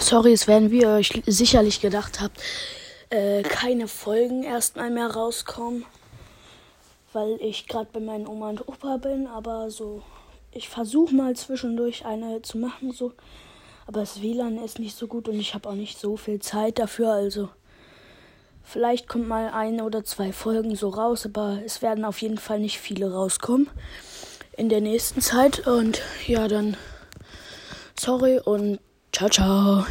Sorry, es werden, wie ihr euch sicherlich gedacht habt, äh, keine Folgen erstmal mehr rauskommen, weil ich gerade bei meinen Oma und Opa bin, aber so, ich versuche mal zwischendurch eine zu machen, so, aber das WLAN ist nicht so gut und ich habe auch nicht so viel Zeit dafür, also vielleicht kommt mal eine oder zwei Folgen so raus, aber es werden auf jeden Fall nicht viele rauskommen in der nächsten Zeit. Und ja, dann sorry und ciao, ciao.